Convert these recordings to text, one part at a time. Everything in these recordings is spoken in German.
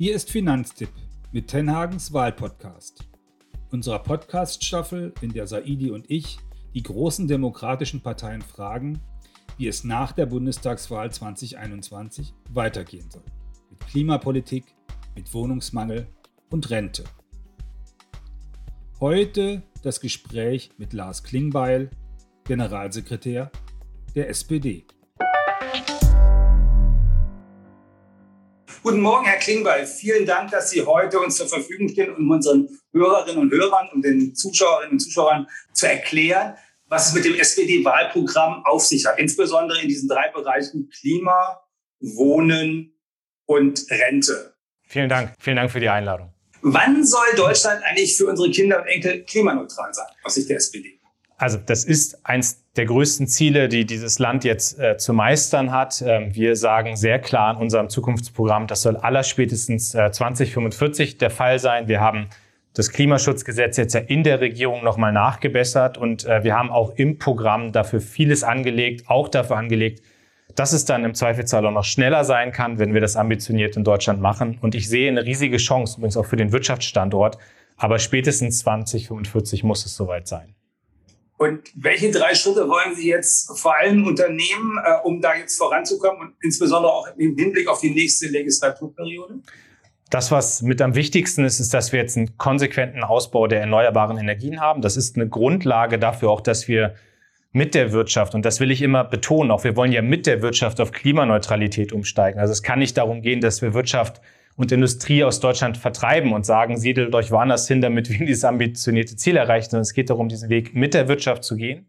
Hier ist Finanztipp mit Tenhagens Wahlpodcast. Unserer Podcast-Staffel, in der Saidi und ich die großen demokratischen Parteien fragen, wie es nach der Bundestagswahl 2021 weitergehen soll. Mit Klimapolitik, mit Wohnungsmangel und Rente. Heute das Gespräch mit Lars Klingbeil, Generalsekretär der SPD. Guten Morgen, Herr Klingbeil. Vielen Dank, dass Sie heute uns zur Verfügung stehen, um unseren Hörerinnen und Hörern und den Zuschauerinnen und Zuschauern zu erklären, was es mit dem SPD-Wahlprogramm auf sich hat. Insbesondere in diesen drei Bereichen Klima, Wohnen und Rente. Vielen Dank. Vielen Dank für die Einladung. Wann soll Deutschland eigentlich für unsere Kinder und Enkel klimaneutral sein, aus Sicht der SPD? Also das ist eins der größten Ziele, die dieses Land jetzt äh, zu meistern hat. Ähm, wir sagen sehr klar in unserem Zukunftsprogramm, das soll allerspätestens äh, 2045 der Fall sein. Wir haben das Klimaschutzgesetz jetzt ja in der Regierung nochmal nachgebessert und äh, wir haben auch im Programm dafür vieles angelegt, auch dafür angelegt, dass es dann im Zweifelsfall auch noch schneller sein kann, wenn wir das ambitioniert in Deutschland machen. Und ich sehe eine riesige Chance, übrigens auch für den Wirtschaftsstandort. Aber spätestens 2045 muss es soweit sein. Und welche drei Schritte wollen Sie jetzt vor allem unternehmen, äh, um da jetzt voranzukommen und insbesondere auch im Hinblick auf die nächste Legislaturperiode? Das, was mit am wichtigsten ist, ist, dass wir jetzt einen konsequenten Ausbau der erneuerbaren Energien haben. Das ist eine Grundlage dafür auch, dass wir mit der Wirtschaft, und das will ich immer betonen, auch wir wollen ja mit der Wirtschaft auf Klimaneutralität umsteigen. Also es kann nicht darum gehen, dass wir Wirtschaft und Industrie aus Deutschland vertreiben und sagen, siedelt euch woanders hin, damit wir dieses ambitionierte Ziel erreichen, sondern es geht darum, diesen Weg mit der Wirtschaft zu gehen.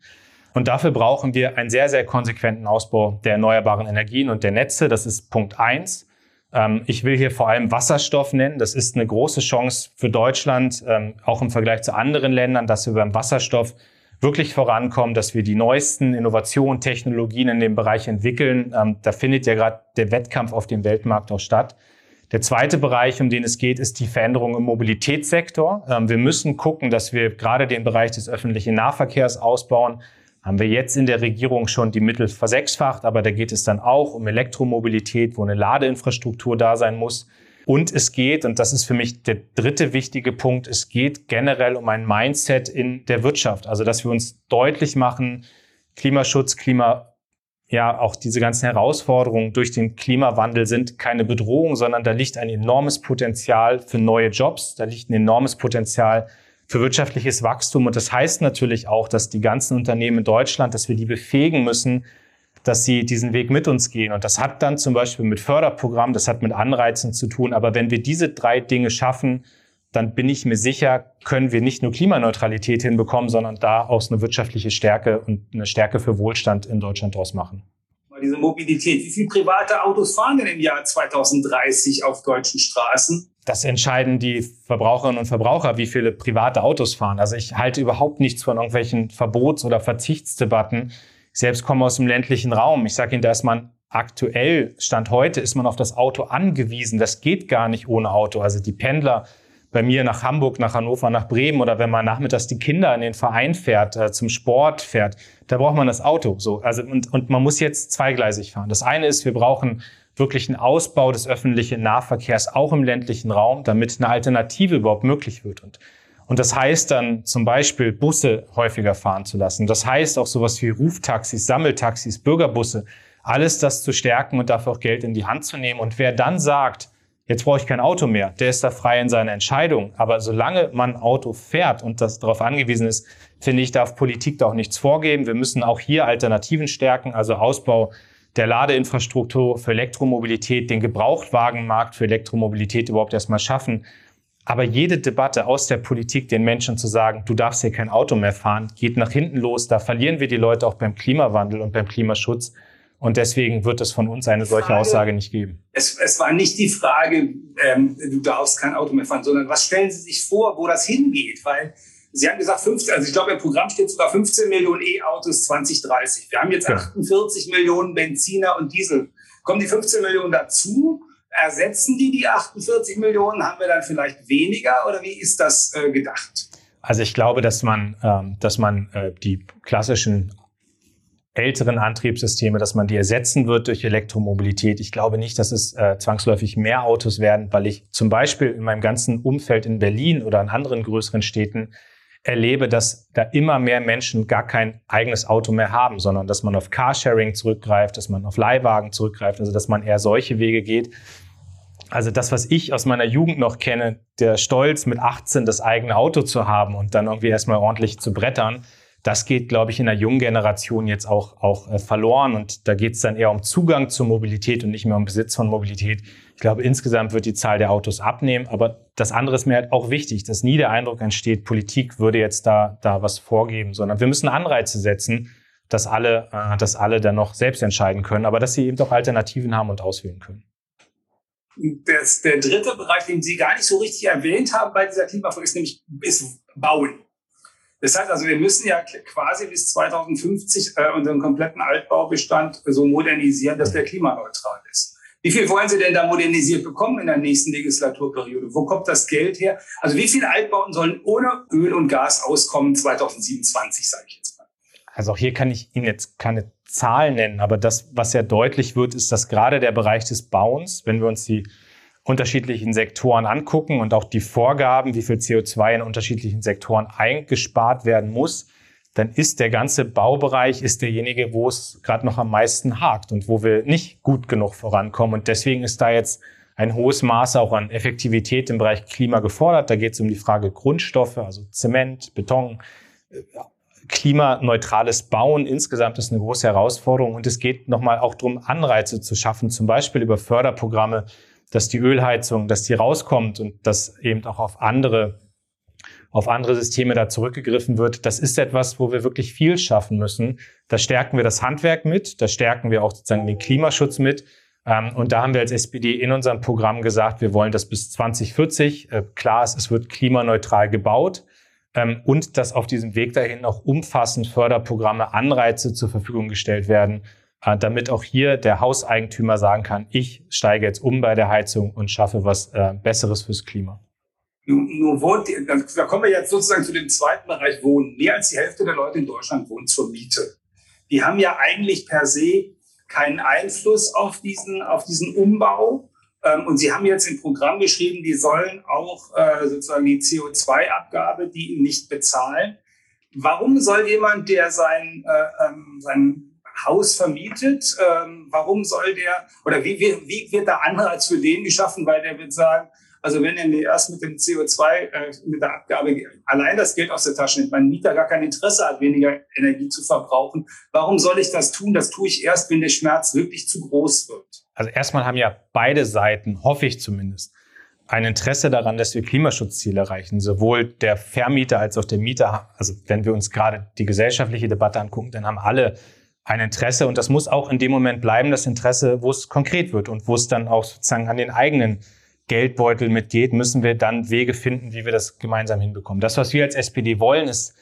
Und dafür brauchen wir einen sehr, sehr konsequenten Ausbau der erneuerbaren Energien und der Netze. Das ist Punkt eins. Ähm, ich will hier vor allem Wasserstoff nennen. Das ist eine große Chance für Deutschland, ähm, auch im Vergleich zu anderen Ländern, dass wir beim Wasserstoff wirklich vorankommen, dass wir die neuesten Innovationen, Technologien in dem Bereich entwickeln. Ähm, da findet ja gerade der Wettkampf auf dem Weltmarkt auch statt. Der zweite Bereich, um den es geht, ist die Veränderung im Mobilitätssektor. Ähm, wir müssen gucken, dass wir gerade den Bereich des öffentlichen Nahverkehrs ausbauen. Haben wir jetzt in der Regierung schon die Mittel versechsfacht, aber da geht es dann auch um Elektromobilität, wo eine Ladeinfrastruktur da sein muss. Und es geht, und das ist für mich der dritte wichtige Punkt, es geht generell um ein Mindset in der Wirtschaft. Also, dass wir uns deutlich machen, Klimaschutz, Klima ja, auch diese ganzen Herausforderungen durch den Klimawandel sind keine Bedrohung, sondern da liegt ein enormes Potenzial für neue Jobs, da liegt ein enormes Potenzial für wirtschaftliches Wachstum. Und das heißt natürlich auch, dass die ganzen Unternehmen in Deutschland, dass wir die befähigen müssen, dass sie diesen Weg mit uns gehen. Und das hat dann zum Beispiel mit Förderprogrammen, das hat mit Anreizen zu tun. Aber wenn wir diese drei Dinge schaffen, dann bin ich mir sicher, können wir nicht nur Klimaneutralität hinbekommen, sondern da auch eine wirtschaftliche Stärke und eine Stärke für Wohlstand in Deutschland draus machen. Diese Mobilität. Wie viele private Autos fahren denn im Jahr 2030 auf deutschen Straßen? Das entscheiden die Verbraucherinnen und Verbraucher, wie viele private Autos fahren. Also ich halte überhaupt nichts von irgendwelchen Verbots- oder Verzichtsdebatten. Ich selbst komme aus dem ländlichen Raum. Ich sage Ihnen, da ist man aktuell, Stand heute, ist man auf das Auto angewiesen. Das geht gar nicht ohne Auto. Also die Pendler bei mir nach Hamburg, nach Hannover, nach Bremen oder wenn man nachmittags die Kinder in den Verein fährt, äh, zum Sport fährt, da braucht man das Auto. So, also und, und man muss jetzt zweigleisig fahren. Das eine ist, wir brauchen wirklich einen Ausbau des öffentlichen Nahverkehrs auch im ländlichen Raum, damit eine Alternative überhaupt möglich wird. Und, und das heißt dann zum Beispiel Busse häufiger fahren zu lassen. Das heißt auch sowas wie Ruftaxis, Sammeltaxis, Bürgerbusse, alles das zu stärken und dafür auch Geld in die Hand zu nehmen. Und wer dann sagt, Jetzt brauche ich kein Auto mehr. Der ist da frei in seiner Entscheidung. Aber solange man Auto fährt und das darauf angewiesen ist, finde ich, darf Politik da auch nichts vorgeben. Wir müssen auch hier Alternativen stärken, also Ausbau der Ladeinfrastruktur für Elektromobilität, den Gebrauchtwagenmarkt für Elektromobilität überhaupt erstmal schaffen. Aber jede Debatte aus der Politik, den Menschen zu sagen, du darfst hier kein Auto mehr fahren, geht nach hinten los. Da verlieren wir die Leute auch beim Klimawandel und beim Klimaschutz. Und deswegen wird es von uns eine solche Frage, Aussage nicht geben. Es, es war nicht die Frage, ähm, du darfst kein Auto mehr fahren, sondern was stellen Sie sich vor, wo das hingeht? Weil Sie haben gesagt, 15, also ich glaube, im Programm steht sogar 15 Millionen E-Autos 2030. Wir haben jetzt ja. 48 Millionen Benziner und Diesel. Kommen die 15 Millionen dazu? Ersetzen die die 48 Millionen? Haben wir dann vielleicht weniger oder wie ist das äh, gedacht? Also ich glaube, dass man, ähm, dass man äh, die klassischen älteren Antriebssysteme, dass man die ersetzen wird durch Elektromobilität. Ich glaube nicht, dass es äh, zwangsläufig mehr Autos werden, weil ich zum Beispiel in meinem ganzen Umfeld in Berlin oder in anderen größeren Städten erlebe, dass da immer mehr Menschen gar kein eigenes Auto mehr haben, sondern dass man auf Carsharing zurückgreift, dass man auf Leihwagen zurückgreift, also dass man eher solche Wege geht. Also das, was ich aus meiner Jugend noch kenne, der Stolz mit 18 das eigene Auto zu haben und dann irgendwie erstmal ordentlich zu brettern, das geht, glaube ich, in der jungen Generation jetzt auch, auch äh, verloren. Und da geht es dann eher um Zugang zur Mobilität und nicht mehr um Besitz von Mobilität. Ich glaube, insgesamt wird die Zahl der Autos abnehmen. Aber das andere ist mir halt auch wichtig, dass nie der Eindruck entsteht, Politik würde jetzt da, da was vorgeben, sondern wir müssen Anreize setzen, dass alle, äh, dass alle dann noch selbst entscheiden können, aber dass sie eben doch Alternativen haben und auswählen können. Das, der dritte Bereich, den Sie gar nicht so richtig erwähnt haben bei dieser Klimafolge, ist nämlich ist Bauen. Das heißt also, wir müssen ja quasi bis 2050 äh, unseren kompletten Altbaubestand so modernisieren, dass der klimaneutral ist. Wie viel wollen Sie denn da modernisiert bekommen in der nächsten Legislaturperiode? Wo kommt das Geld her? Also wie viele Altbauten sollen ohne Öl und Gas auskommen 2027, sage ich jetzt mal? Also auch hier kann ich Ihnen jetzt keine Zahlen nennen, aber das, was ja deutlich wird, ist, dass gerade der Bereich des Bauens, wenn wir uns die unterschiedlichen Sektoren angucken und auch die Vorgaben, wie viel CO2 in unterschiedlichen Sektoren eingespart werden muss, dann ist der ganze Baubereich ist derjenige, wo es gerade noch am meisten hakt und wo wir nicht gut genug vorankommen. Und deswegen ist da jetzt ein hohes Maß auch an Effektivität im Bereich Klima gefordert. Da geht es um die Frage Grundstoffe, also Zement, Beton, klimaneutrales Bauen insgesamt ist eine große Herausforderung. Und es geht nochmal auch darum, Anreize zu schaffen, zum Beispiel über Förderprogramme, dass die Ölheizung, dass die rauskommt und dass eben auch auf andere auf andere Systeme da zurückgegriffen wird. Das ist etwas, wo wir wirklich viel schaffen müssen. Da stärken wir das Handwerk mit, da stärken wir auch sozusagen den Klimaschutz mit. Ähm, und da haben wir als SPD in unserem Programm gesagt, wir wollen das bis 2040. Äh, klar ist, es wird klimaneutral gebaut ähm, und dass auf diesem Weg dahin auch umfassend Förderprogramme, Anreize zur Verfügung gestellt werden, damit auch hier der Hauseigentümer sagen kann, ich steige jetzt um bei der Heizung und schaffe was äh, Besseres fürs Klima. Nur, nur wohnt, da kommen wir jetzt sozusagen zu dem zweiten Bereich Wohnen. Mehr als die Hälfte der Leute in Deutschland wohnen zur Miete. Die haben ja eigentlich per se keinen Einfluss auf diesen, auf diesen Umbau. Ähm, und Sie haben jetzt im Programm geschrieben, die sollen auch äh, sozusagen die CO2-Abgabe, die nicht bezahlen. Warum soll jemand, der sein, äh, ähm, sein Haus vermietet, ähm, warum soll der, oder wie, wie, wie wird der Anreiz für den geschaffen, weil der wird sagen, also wenn er mir erst mit dem CO2, äh, mit der Abgabe allein das Geld aus der Tasche nimmt, mein Mieter gar kein Interesse hat, weniger Energie zu verbrauchen, warum soll ich das tun? Das tue ich erst, wenn der Schmerz wirklich zu groß wird. Also erstmal haben ja beide Seiten, hoffe ich zumindest, ein Interesse daran, dass wir Klimaschutzziele erreichen. Sowohl der Vermieter als auch der Mieter. Also wenn wir uns gerade die gesellschaftliche Debatte angucken, dann haben alle ein Interesse und das muss auch in dem Moment bleiben, das Interesse, wo es konkret wird und wo es dann auch sozusagen an den eigenen Geldbeutel mitgeht, müssen wir dann Wege finden, wie wir das gemeinsam hinbekommen. Das, was wir als SPD wollen, ist,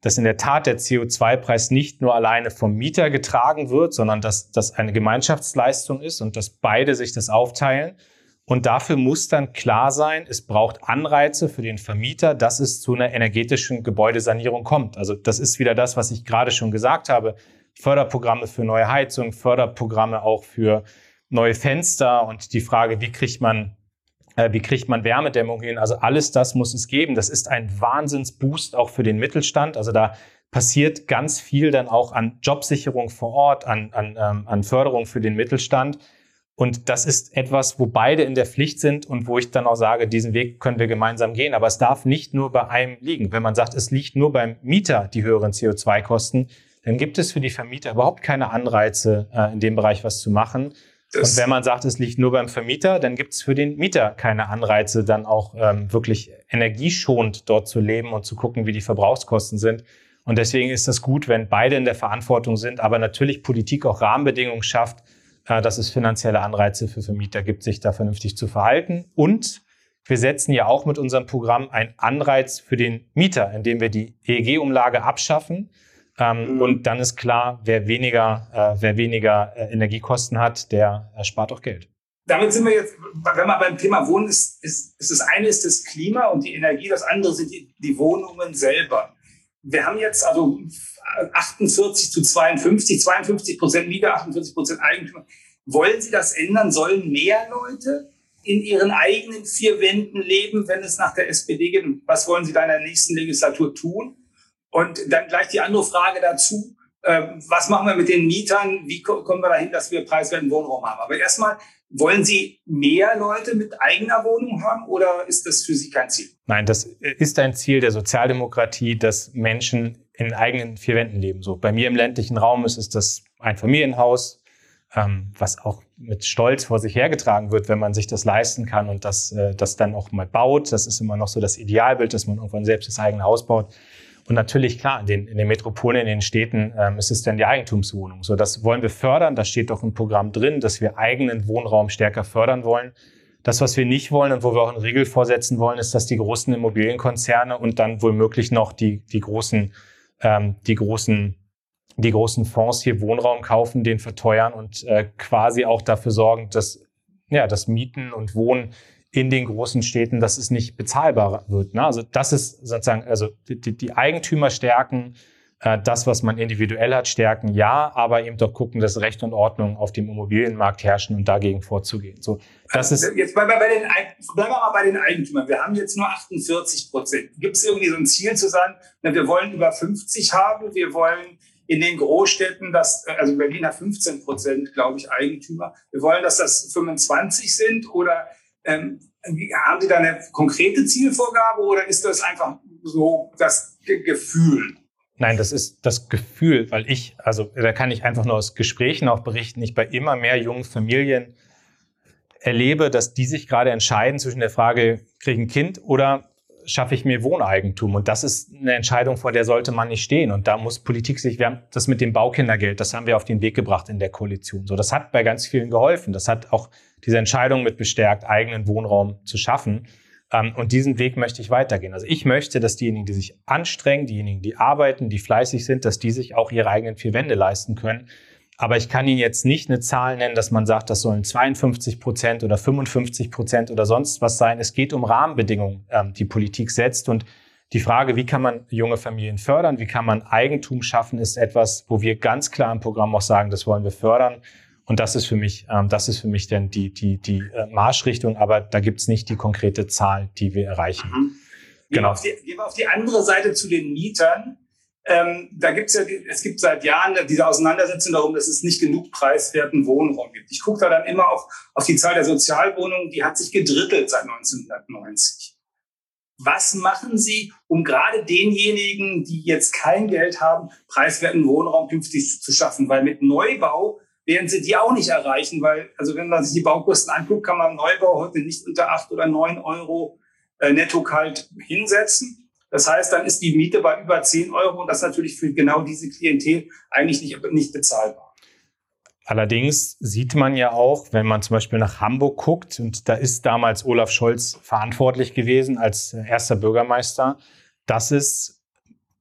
dass in der Tat der CO2-Preis nicht nur alleine vom Mieter getragen wird, sondern dass das eine Gemeinschaftsleistung ist und dass beide sich das aufteilen. Und dafür muss dann klar sein, es braucht Anreize für den Vermieter, dass es zu einer energetischen Gebäudesanierung kommt. Also das ist wieder das, was ich gerade schon gesagt habe. Förderprogramme für neue Heizung, Förderprogramme auch für neue Fenster und die Frage, wie kriegt man äh, wie kriegt man Wärmedämmung hin? Also alles das muss es geben. Das ist ein Wahnsinnsboost auch für den Mittelstand. Also da passiert ganz viel dann auch an Jobsicherung vor Ort, an, an, ähm, an Förderung für den Mittelstand. Und das ist etwas, wo beide in der Pflicht sind und wo ich dann auch sage, diesen Weg können wir gemeinsam gehen. Aber es darf nicht nur bei einem liegen. Wenn man sagt, es liegt nur beim Mieter die höheren CO2-Kosten, dann gibt es für die Vermieter überhaupt keine Anreize, äh, in dem Bereich was zu machen. Das und wenn man sagt, es liegt nur beim Vermieter, dann gibt es für den Mieter keine Anreize, dann auch ähm, wirklich energieschonend dort zu leben und zu gucken, wie die Verbrauchskosten sind. Und deswegen ist das gut, wenn beide in der Verantwortung sind, aber natürlich Politik auch Rahmenbedingungen schafft, äh, dass es finanzielle Anreize für Vermieter gibt, sich da vernünftig zu verhalten. Und wir setzen ja auch mit unserem Programm einen Anreiz für den Mieter, indem wir die EEG-Umlage abschaffen ähm, mhm. Und dann ist klar, wer weniger, äh, wer weniger äh, Energiekosten hat, der äh, spart auch Geld. Damit sind wir jetzt, wenn man beim Thema Wohnen ist, ist, ist das eine ist das Klima und die Energie, das andere sind die, die Wohnungen selber. wir haben jetzt also 48 zu 52, 52 Prozent Mieter, 48 Prozent Eigentümer. Wollen Sie das ändern? Sollen mehr Leute in ihren eigenen vier Wänden leben, wenn es nach der SPD geht? Und was wollen Sie da in der nächsten Legislatur tun? Und dann gleich die andere Frage dazu. Ähm, was machen wir mit den Mietern? Wie kommen wir dahin, dass wir preiswerten Wohnraum haben? Aber erstmal, wollen Sie mehr Leute mit eigener Wohnung haben oder ist das für Sie kein Ziel? Nein, das ist ein Ziel der Sozialdemokratie, dass Menschen in eigenen vier Wänden leben. So bei mir im ländlichen Raum ist es das ein Familienhaus, ähm, was auch mit Stolz vor sich hergetragen wird, wenn man sich das leisten kann und das, äh, das dann auch mal baut. Das ist immer noch so das Idealbild, dass man irgendwann selbst das eigene Haus baut. Und natürlich, klar, in den, in den Metropolen, in den Städten ähm, ist es dann die Eigentumswohnung. So, das wollen wir fördern. Da steht doch im Programm drin, dass wir eigenen Wohnraum stärker fördern wollen. Das, was wir nicht wollen und wo wir auch einen Riegel vorsetzen wollen, ist, dass die großen Immobilienkonzerne und dann womöglich noch die, die großen, ähm, die großen, die großen Fonds hier Wohnraum kaufen, den verteuern und äh, quasi auch dafür sorgen, dass, ja, das Mieten und Wohnen in den großen Städten, dass es nicht bezahlbar wird. Ne? Also das ist sozusagen, also die, die Eigentümer stärken, äh, das, was man individuell hat, stärken, ja, aber eben doch gucken, dass Recht und Ordnung auf dem Immobilienmarkt herrschen und dagegen vorzugehen. So, das also, ist jetzt bleiben wir, bei den, bleiben wir mal bei den Eigentümern. Wir haben jetzt nur 48 Prozent. Gibt es irgendwie so ein Ziel zu sagen, na, wir wollen über 50 haben, wir wollen in den Großstädten, das, also Berlin hat 15 Prozent, glaube ich, Eigentümer. Wir wollen, dass das 25 sind oder ähm, haben Sie da eine konkrete Zielvorgabe oder ist das einfach so das Gefühl? Nein, das ist das Gefühl, weil ich, also da kann ich einfach nur aus Gesprächen auch berichten, ich bei immer mehr jungen Familien erlebe, dass die sich gerade entscheiden zwischen der Frage, kriege ich ein Kind oder schaffe ich mir Wohneigentum? Und das ist eine Entscheidung, vor der sollte man nicht stehen. Und da muss Politik sich, wir haben das mit dem Baukindergeld, das haben wir auf den Weg gebracht in der Koalition. So, das hat bei ganz vielen geholfen. Das hat auch diese Entscheidung mit bestärkt, eigenen Wohnraum zu schaffen. Ähm, und diesen Weg möchte ich weitergehen. Also ich möchte, dass diejenigen, die sich anstrengen, diejenigen, die arbeiten, die fleißig sind, dass die sich auch ihre eigenen vier Wände leisten können. Aber ich kann Ihnen jetzt nicht eine Zahl nennen, dass man sagt, das sollen 52 Prozent oder 55 Prozent oder sonst was sein. Es geht um Rahmenbedingungen, ähm, die Politik setzt. Und die Frage, wie kann man junge Familien fördern, wie kann man Eigentum schaffen, ist etwas, wo wir ganz klar im Programm auch sagen, das wollen wir fördern. Und das ist für mich, ähm, das ist für mich dann die, die, die äh, Marschrichtung, aber da gibt's nicht die konkrete Zahl, die wir erreichen. Mhm. Genau. Gehen wir, die, gehen wir auf die andere Seite zu den Mietern. Ähm, da gibt's ja, es gibt seit Jahren diese Auseinandersetzung darum, dass es nicht genug preiswerten Wohnraum gibt. Ich gucke da dann immer auf, auf die Zahl der Sozialwohnungen, die hat sich gedrittelt seit 1990. Was machen Sie, um gerade denjenigen, die jetzt kein Geld haben, preiswerten Wohnraum künftig zu schaffen? Weil mit Neubau werden Sie die auch nicht erreichen, weil, also wenn man sich die Baukosten anguckt, kann man Neubau heute nicht unter acht oder neun Euro äh, netto kalt hinsetzen. Das heißt, dann ist die Miete bei über 10 Euro und das natürlich für genau diese Klientel eigentlich nicht, nicht bezahlbar. Allerdings sieht man ja auch, wenn man zum Beispiel nach Hamburg guckt, und da ist damals Olaf Scholz verantwortlich gewesen als erster Bürgermeister, dass es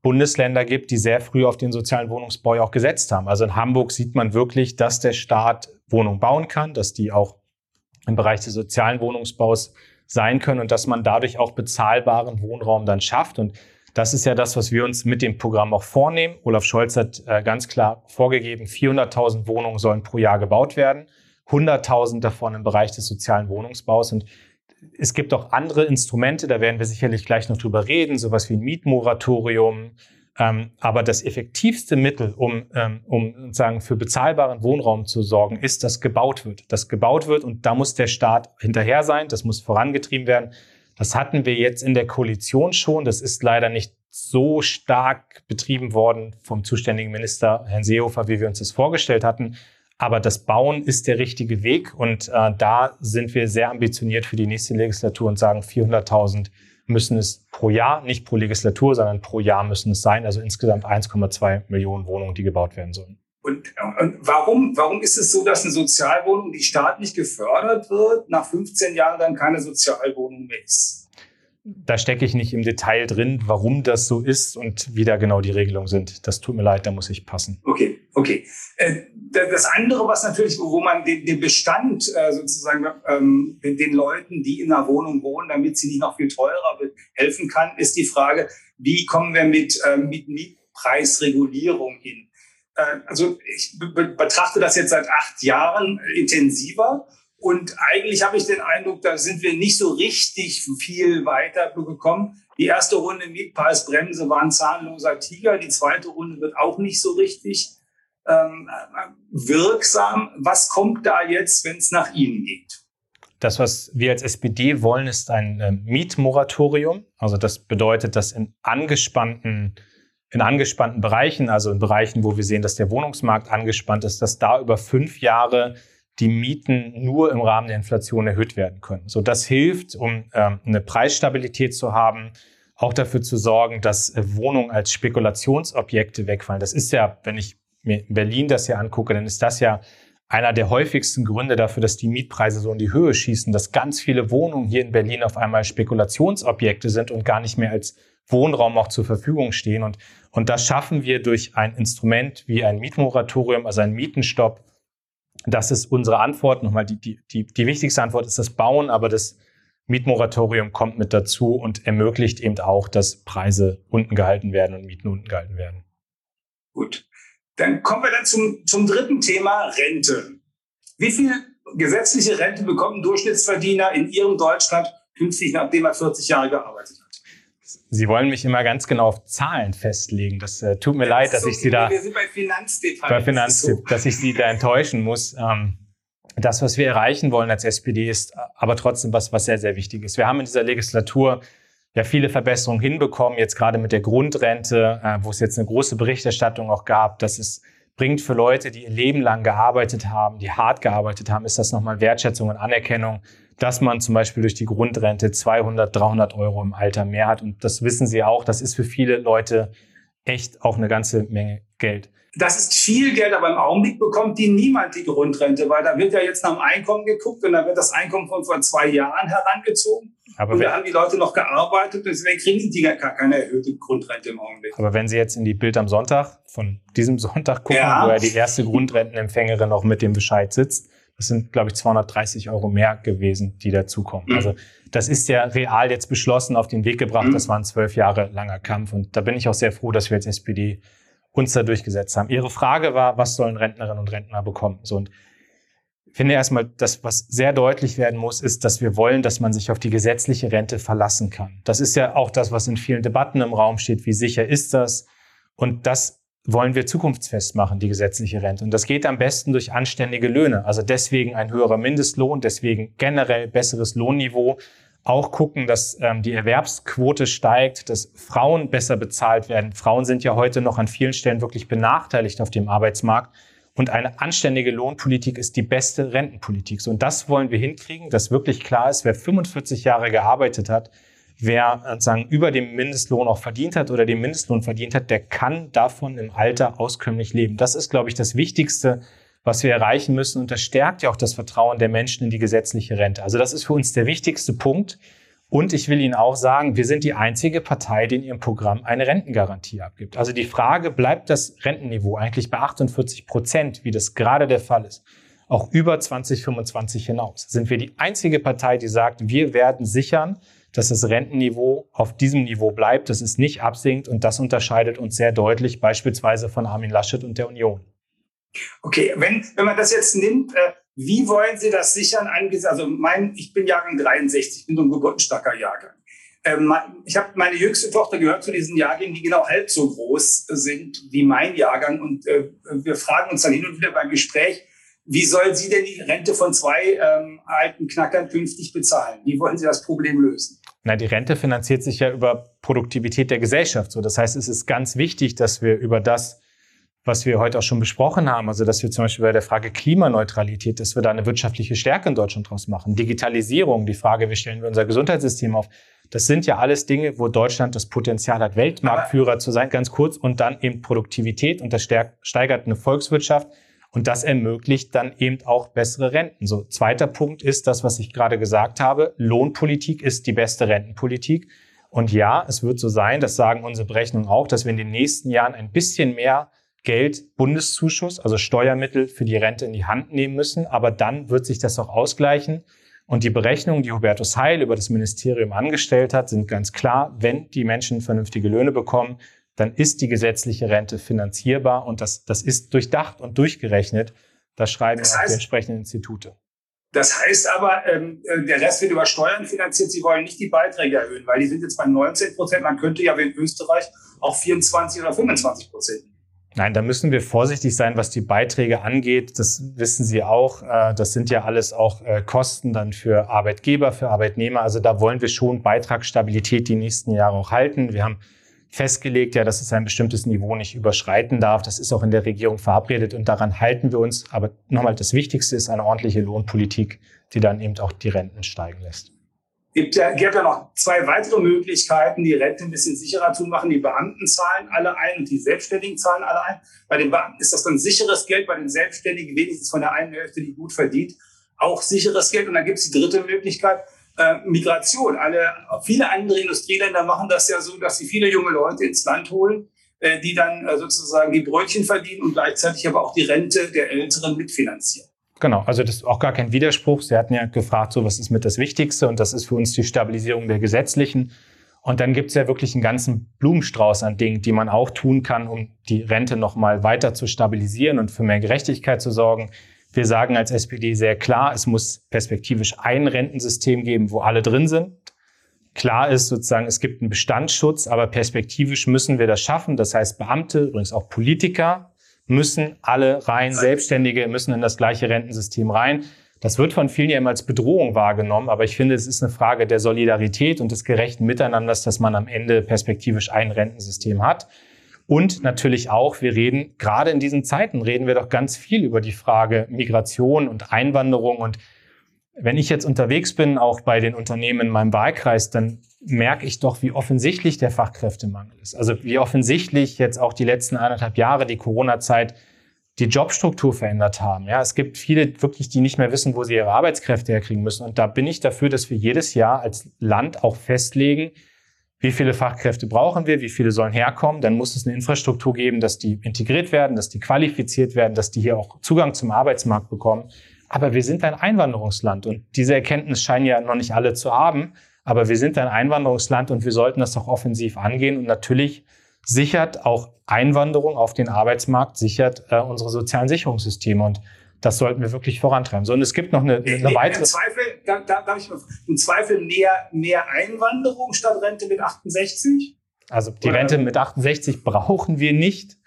Bundesländer gibt, die sehr früh auf den sozialen Wohnungsbau auch gesetzt haben. Also in Hamburg sieht man wirklich, dass der Staat Wohnungen bauen kann, dass die auch im Bereich des sozialen Wohnungsbaus sein können und dass man dadurch auch bezahlbaren Wohnraum dann schafft. Und das ist ja das, was wir uns mit dem Programm auch vornehmen. Olaf Scholz hat äh, ganz klar vorgegeben, 400.000 Wohnungen sollen pro Jahr gebaut werden, 100.000 davon im Bereich des sozialen Wohnungsbaus. Und es gibt auch andere Instrumente, da werden wir sicherlich gleich noch drüber reden, sowas wie ein Mietmoratorium, ähm, aber das effektivste Mittel, um, ähm, um sozusagen für bezahlbaren Wohnraum zu sorgen, ist, dass gebaut wird. Das gebaut wird und da muss der Staat hinterher sein, das muss vorangetrieben werden. Das hatten wir jetzt in der Koalition schon. Das ist leider nicht so stark betrieben worden vom zuständigen Minister Herrn Seehofer, wie wir uns das vorgestellt hatten. Aber das Bauen ist der richtige Weg und äh, da sind wir sehr ambitioniert für die nächste Legislatur und sagen 400.000 müssen es pro Jahr, nicht pro Legislatur, sondern pro Jahr müssen es sein. Also insgesamt 1,2 Millionen Wohnungen, die gebaut werden sollen. Und, und warum, warum ist es so, dass eine Sozialwohnung, die staatlich gefördert wird, nach 15 Jahren dann keine Sozialwohnung mehr ist? Da stecke ich nicht im Detail drin, warum das so ist und wie da genau die Regelungen sind. Das tut mir leid, da muss ich passen. Okay. Okay. Äh, das andere, was natürlich, wo man den, Bestand äh, sozusagen ähm, den Leuten, die in einer Wohnung wohnen, damit sie nicht noch viel teurer wird, helfen kann, ist die Frage, wie kommen wir mit, ähm, mit Mietpreisregulierung hin? Äh, also ich betrachte das jetzt seit acht Jahren intensiver und eigentlich habe ich den Eindruck, da sind wir nicht so richtig viel weiter gekommen. Die erste Runde Mietpreisbremse war ein zahnloser Tiger. Die zweite Runde wird auch nicht so richtig ähm, wirksam. Was kommt da jetzt, wenn es nach Ihnen geht? Das, was wir als SPD wollen, ist ein äh, Mietmoratorium. Also das bedeutet, dass in angespannten, in angespannten Bereichen, also in Bereichen, wo wir sehen, dass der Wohnungsmarkt angespannt ist, dass da über fünf Jahre die Mieten nur im Rahmen der Inflation erhöht werden können. So, das hilft, um ähm, eine Preisstabilität zu haben, auch dafür zu sorgen, dass äh, Wohnungen als Spekulationsobjekte wegfallen. Das ist ja, wenn ich mir in Berlin das hier angucke, dann ist das ja einer der häufigsten Gründe dafür, dass die Mietpreise so in die Höhe schießen, dass ganz viele Wohnungen hier in Berlin auf einmal Spekulationsobjekte sind und gar nicht mehr als Wohnraum auch zur Verfügung stehen. Und, und das schaffen wir durch ein Instrument wie ein Mietmoratorium, also ein Mietenstopp, das ist unsere Antwort. Nochmal, die, die, die, die wichtigste Antwort ist das Bauen, aber das Mietmoratorium kommt mit dazu und ermöglicht eben auch, dass Preise unten gehalten werden und Mieten unten gehalten werden. Gut. Dann kommen wir dann zum, zum dritten Thema, Rente. Wie viel gesetzliche Rente bekommt ein Durchschnittsverdiener in Ihrem Deutschland künftig, nachdem er 40 Jahre gearbeitet hat? Sie wollen mich immer ganz genau auf Zahlen festlegen. Das äh, tut mir ja, leid, dass so ich Sie da. Wir sind bei Finanzdetails. Bei Finanztipp, so. dass ich Sie da enttäuschen muss. Ähm, das, was wir erreichen wollen als SPD, ist aber trotzdem was, was sehr, sehr wichtig ist. Wir haben in dieser Legislatur ja viele Verbesserungen hinbekommen, jetzt gerade mit der Grundrente, äh, wo es jetzt eine große Berichterstattung auch gab, dass es bringt für Leute, die ihr Leben lang gearbeitet haben, die hart gearbeitet haben, ist das nochmal Wertschätzung und Anerkennung dass man zum Beispiel durch die Grundrente 200, 300 Euro im Alter mehr hat. Und das wissen Sie auch, das ist für viele Leute echt auch eine ganze Menge Geld. Das ist viel Geld, aber im Augenblick bekommt die niemand die Grundrente, weil da wird ja jetzt nach dem Einkommen geguckt und da wird das Einkommen von vor zwei Jahren herangezogen. Aber und da haben die Leute noch gearbeitet, deswegen kriegen die gar keine erhöhte Grundrente im Augenblick. Aber wenn Sie jetzt in die Bild am Sonntag von diesem Sonntag gucken, ja. wo ja die erste Grundrentenempfängerin auch mit dem Bescheid sitzt, das sind, glaube ich, 230 Euro mehr gewesen, die dazukommen. Mhm. Also das ist ja real jetzt beschlossen, auf den Weg gebracht. Mhm. Das war ein zwölf Jahre langer Kampf. Und da bin ich auch sehr froh, dass wir als SPD uns da durchgesetzt haben. Ihre Frage war, was sollen Rentnerinnen und Rentner bekommen? So, und ich finde erstmal, das, was sehr deutlich werden muss, ist, dass wir wollen, dass man sich auf die gesetzliche Rente verlassen kann. Das ist ja auch das, was in vielen Debatten im Raum steht. Wie sicher ist das? Und das wollen wir zukunftsfest machen, die gesetzliche Rente. Und das geht am besten durch anständige Löhne. Also deswegen ein höherer Mindestlohn, deswegen generell besseres Lohnniveau. Auch gucken, dass ähm, die Erwerbsquote steigt, dass Frauen besser bezahlt werden. Frauen sind ja heute noch an vielen Stellen wirklich benachteiligt auf dem Arbeitsmarkt. Und eine anständige Lohnpolitik ist die beste Rentenpolitik. So, und das wollen wir hinkriegen, dass wirklich klar ist, wer 45 Jahre gearbeitet hat, wer sozusagen über dem Mindestlohn auch verdient hat oder den Mindestlohn verdient hat, der kann davon im Alter auskömmlich leben. Das ist, glaube ich, das Wichtigste, was wir erreichen müssen. Und das stärkt ja auch das Vertrauen der Menschen in die gesetzliche Rente. Also das ist für uns der wichtigste Punkt. Und ich will Ihnen auch sagen, wir sind die einzige Partei, die in ihrem Programm eine Rentengarantie abgibt. Also die Frage, bleibt das Rentenniveau eigentlich bei 48 Prozent, wie das gerade der Fall ist, auch über 2025 hinaus? Sind wir die einzige Partei, die sagt, wir werden sichern, dass das Rentenniveau auf diesem Niveau bleibt, dass es nicht absinkt und das unterscheidet uns sehr deutlich beispielsweise von Armin Laschet und der Union. Okay, wenn, wenn man das jetzt nimmt, äh, wie wollen Sie das sichern? Also mein, ich bin Jahrgang 63, ich bin so ein geburtenstarker Jahrgang. Ähm, ich habe meine jüngste Tochter gehört zu diesen Jahrgängen, die genau halb so groß sind wie mein Jahrgang. Und äh, wir fragen uns dann hin und wieder beim Gespräch, wie soll sie denn die Rente von zwei ähm, alten Knackern künftig bezahlen? Wie wollen Sie das Problem lösen? Na, die Rente finanziert sich ja über Produktivität der Gesellschaft. So, das heißt, es ist ganz wichtig, dass wir über das, was wir heute auch schon besprochen haben, also dass wir zum Beispiel bei der Frage Klimaneutralität, dass wir da eine wirtschaftliche Stärke in Deutschland draus machen. Digitalisierung, die Frage, wie stellen wir unser Gesundheitssystem auf? Das sind ja alles Dinge, wo Deutschland das Potenzial hat, Weltmarktführer zu sein, ganz kurz, und dann eben Produktivität und das steigert eine Volkswirtschaft. Und das ermöglicht dann eben auch bessere Renten. So, zweiter Punkt ist das, was ich gerade gesagt habe. Lohnpolitik ist die beste Rentenpolitik. Und ja, es wird so sein, das sagen unsere Berechnungen auch, dass wir in den nächsten Jahren ein bisschen mehr Geld, Bundeszuschuss, also Steuermittel für die Rente in die Hand nehmen müssen. Aber dann wird sich das auch ausgleichen. Und die Berechnungen, die Hubertus Heil über das Ministerium angestellt hat, sind ganz klar, wenn die Menschen vernünftige Löhne bekommen, dann ist die gesetzliche Rente finanzierbar und das, das ist durchdacht und durchgerechnet. Das schreiben das heißt, die entsprechenden Institute. Das heißt aber, ähm, äh, der Rest wird über Steuern finanziert. Sie wollen nicht die Beiträge erhöhen, weil die sind jetzt bei 19 Prozent. Man könnte ja wie in Österreich auch 24 oder 25 Prozent. Nein, da müssen wir vorsichtig sein, was die Beiträge angeht. Das wissen Sie auch. Äh, das sind ja alles auch äh, Kosten dann für Arbeitgeber, für Arbeitnehmer. Also da wollen wir schon Beitragsstabilität die nächsten Jahre auch halten. Wir haben festgelegt, ja, dass es ein bestimmtes Niveau nicht überschreiten darf. Das ist auch in der Regierung verabredet und daran halten wir uns. Aber nochmal, das Wichtigste ist eine ordentliche Lohnpolitik, die dann eben auch die Renten steigen lässt. Gibt ja, gibt ja noch zwei weitere Möglichkeiten, die Rente ein bisschen sicherer zu machen. Die Beamten zahlen alle ein und die Selbstständigen zahlen alle ein. Bei den Beamten ist das dann sicheres Geld, bei den Selbstständigen wenigstens von der einen Hälfte, die gut verdient, auch sicheres Geld. Und dann gibt es die dritte Möglichkeit, äh, Migration. Alle, viele andere Industrieländer machen das ja so, dass sie viele junge Leute ins Land holen, äh, die dann äh, sozusagen die Brötchen verdienen und gleichzeitig aber auch die Rente der Älteren mitfinanzieren. Genau, also das ist auch gar kein Widerspruch. Sie hatten ja gefragt, so was ist mit das Wichtigste und das ist für uns die Stabilisierung der gesetzlichen. Und dann gibt es ja wirklich einen ganzen Blumenstrauß an Dingen, die man auch tun kann, um die Rente nochmal weiter zu stabilisieren und für mehr Gerechtigkeit zu sorgen. Wir sagen als SPD sehr klar, es muss perspektivisch ein Rentensystem geben, wo alle drin sind. Klar ist sozusagen, es gibt einen Bestandsschutz, aber perspektivisch müssen wir das schaffen. Das heißt, Beamte, übrigens auch Politiker, müssen alle rein, Selbstständige müssen in das gleiche Rentensystem rein. Das wird von vielen ja immer als Bedrohung wahrgenommen, aber ich finde, es ist eine Frage der Solidarität und des gerechten Miteinanders, dass man am Ende perspektivisch ein Rentensystem hat. Und natürlich auch, wir reden, gerade in diesen Zeiten reden wir doch ganz viel über die Frage Migration und Einwanderung. Und wenn ich jetzt unterwegs bin, auch bei den Unternehmen in meinem Wahlkreis, dann merke ich doch, wie offensichtlich der Fachkräftemangel ist. Also wie offensichtlich jetzt auch die letzten eineinhalb Jahre, die Corona-Zeit, die Jobstruktur verändert haben. Ja, es gibt viele wirklich, die nicht mehr wissen, wo sie ihre Arbeitskräfte herkriegen müssen. Und da bin ich dafür, dass wir jedes Jahr als Land auch festlegen, wie viele Fachkräfte brauchen wir, wie viele sollen herkommen. Dann muss es eine Infrastruktur geben, dass die integriert werden, dass die qualifiziert werden, dass die hier auch Zugang zum Arbeitsmarkt bekommen. Aber wir sind ein Einwanderungsland und diese Erkenntnis scheinen ja noch nicht alle zu haben. Aber wir sind ein Einwanderungsland und wir sollten das auch offensiv angehen. Und natürlich sichert auch Einwanderung auf den Arbeitsmarkt, sichert äh, unsere sozialen Sicherungssysteme. Und das sollten wir wirklich vorantreiben. So, und es gibt noch eine, eine nee, weitere. Im Zweifel, da, da, darf ich mal, im Zweifel mehr, mehr Einwanderung statt Rente mit 68? Also die Oder? Rente mit 68 brauchen wir nicht.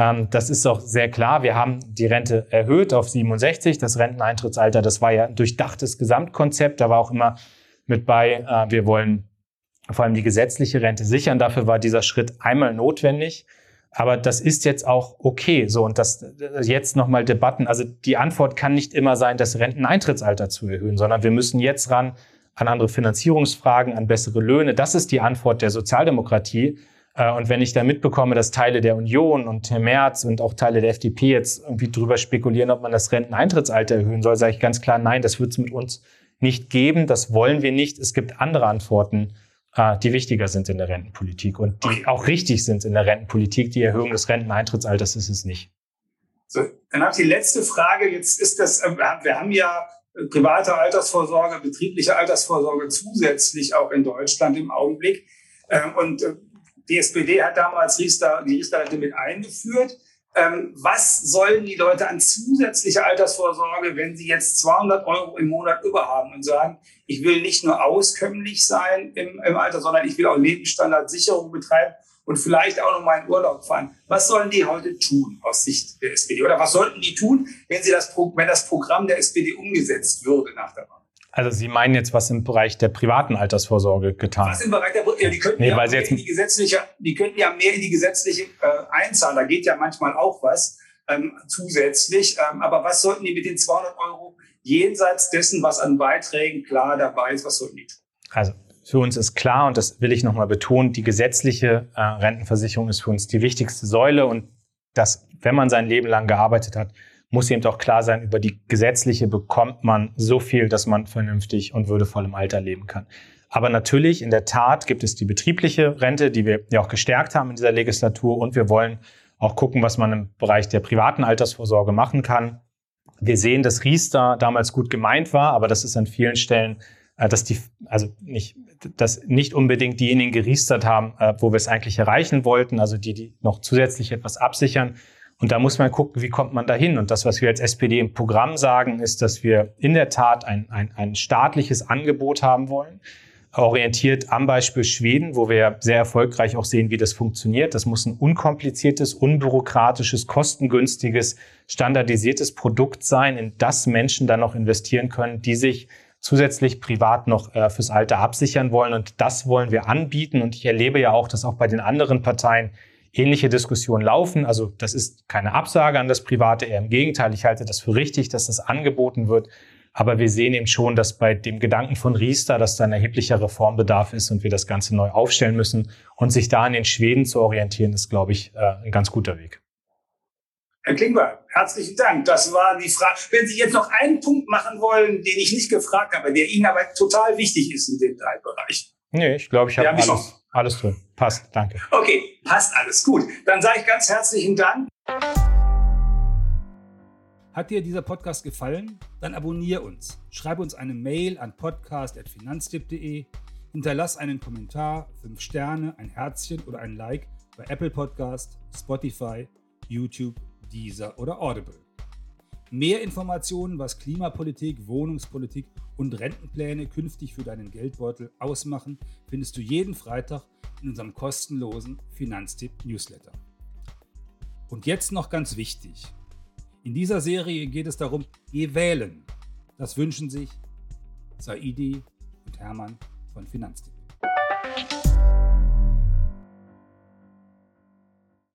Ähm, das ist auch sehr klar. Wir haben die Rente erhöht auf 67. Das Renteneintrittsalter, das war ja ein durchdachtes Gesamtkonzept. Da war auch immer mit bei, äh, wir wollen vor allem die gesetzliche Rente sichern. Dafür war dieser Schritt einmal notwendig. Aber das ist jetzt auch okay. So und das jetzt nochmal Debatten. Also die Antwort kann nicht immer sein, das Renteneintrittsalter zu erhöhen, sondern wir müssen jetzt ran an andere Finanzierungsfragen, an bessere Löhne. Das ist die Antwort der Sozialdemokratie. Äh, und wenn ich da mitbekomme, dass Teile der Union und Herr Merz und auch Teile der FDP jetzt irgendwie drüber spekulieren, ob man das Renteneintrittsalter erhöhen soll, sage ich ganz klar, nein, das wird es mit uns nicht geben. Das wollen wir nicht. Es gibt andere Antworten äh, die wichtiger sind in der Rentenpolitik und die auch richtig sind in der Rentenpolitik. Die Erhöhung des Renteneintrittsalters ist es nicht. So, dann habe ich die letzte Frage. Jetzt ist das, äh, wir haben ja private Altersvorsorge, betriebliche Altersvorsorge zusätzlich auch in Deutschland im Augenblick. Ähm, und die SPD hat damals Riester, die Riester-Rente mit eingeführt. Ähm, was sollen die Leute an zusätzlicher Altersvorsorge, wenn sie jetzt 200 Euro im Monat überhaben und sagen, ich will nicht nur auskömmlich sein im, im Alter, sondern ich will auch Lebensstandardsicherung betreiben und vielleicht auch noch mal in Urlaub fahren. Was sollen die heute tun aus Sicht der SPD? Oder was sollten die tun, wenn, sie das, wenn das Programm der SPD umgesetzt würde nach der Wahl? Also Sie meinen jetzt, was im Bereich der privaten Altersvorsorge getan Was im Bereich der ja, die könnten nee, ja jetzt in die gesetzliche, die könnten ja mehr in die gesetzliche äh, einzahlen. Da geht ja manchmal auch was ähm, zusätzlich. Ähm, aber was sollten die mit den 200 Euro jenseits dessen, was an Beiträgen klar dabei ist, was sollten die tun? Also für uns ist klar, und das will ich nochmal betonen, die gesetzliche äh, Rentenversicherung ist für uns die wichtigste Säule und dass, wenn man sein Leben lang gearbeitet hat, muss eben auch klar sein, über die gesetzliche bekommt man so viel, dass man vernünftig und würdevoll im Alter leben kann. Aber natürlich, in der Tat gibt es die betriebliche Rente, die wir ja auch gestärkt haben in dieser Legislatur und wir wollen auch gucken, was man im Bereich der privaten Altersvorsorge machen kann. Wir sehen, dass Riester damals gut gemeint war, aber das ist an vielen Stellen, äh, dass die, also nicht, dass nicht unbedingt diejenigen geriestert haben, äh, wo wir es eigentlich erreichen wollten, also die, die noch zusätzlich etwas absichern. Und da muss man gucken, wie kommt man dahin? Und das, was wir als SPD im Programm sagen, ist, dass wir in der Tat ein, ein, ein staatliches Angebot haben wollen, orientiert am Beispiel Schweden, wo wir sehr erfolgreich auch sehen, wie das funktioniert. Das muss ein unkompliziertes, unbürokratisches, kostengünstiges, standardisiertes Produkt sein, in das Menschen dann noch investieren können, die sich zusätzlich privat noch äh, fürs Alter absichern wollen. Und das wollen wir anbieten. Und ich erlebe ja auch, dass auch bei den anderen Parteien ähnliche Diskussionen laufen. Also das ist keine Absage an das Private, eher im Gegenteil. Ich halte das für richtig, dass das angeboten wird. Aber wir sehen eben schon, dass bei dem Gedanken von Riester, dass da ein erheblicher Reformbedarf ist und wir das Ganze neu aufstellen müssen. Und sich da an den Schweden zu orientieren, ist, glaube ich, äh, ein ganz guter Weg. Herr Klingbeil, herzlichen Dank. Das war die Frage. Wenn Sie jetzt noch einen Punkt machen wollen, den ich nicht gefragt habe, der Ihnen aber total wichtig ist in den drei Bereichen. Nee, ich glaube, ich habe alles, alles drin. Passt, danke. Okay, passt alles. Gut. Dann sage ich ganz herzlichen Dank. Hat dir dieser Podcast gefallen? Dann abonniere uns. Schreibe uns eine Mail an podcast.finanztipp.de. Hinterlass einen Kommentar, fünf Sterne, ein Herzchen oder ein Like bei Apple Podcast, Spotify, YouTube, Deezer oder Audible. Mehr Informationen, was Klimapolitik, Wohnungspolitik und Rentenpläne künftig für deinen Geldbeutel ausmachen, findest du jeden Freitag in unserem kostenlosen Finanztipp-Newsletter. Und jetzt noch ganz wichtig. In dieser Serie geht es darum, geh wählen. Das wünschen sich Saidi und Hermann von Finanztipp.